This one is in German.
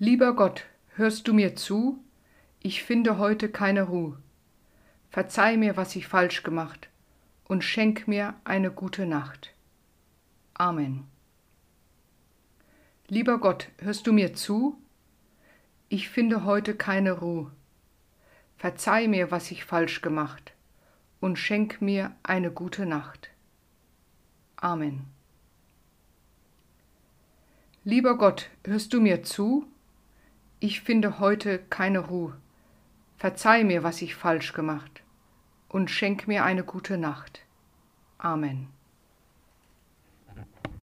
Lieber Gott, hörst du mir zu? Ich finde heute keine Ruhe. Verzeih mir, was ich falsch gemacht, und schenk mir eine gute Nacht. Amen. Lieber Gott, hörst du mir zu? Ich finde heute keine Ruhe. Verzeih mir, was ich falsch gemacht, und schenk mir eine gute Nacht. Amen. Lieber Gott, hörst du mir zu? Ich finde heute keine Ruhe. Verzeih mir, was ich falsch gemacht, und schenk mir eine gute Nacht. Amen.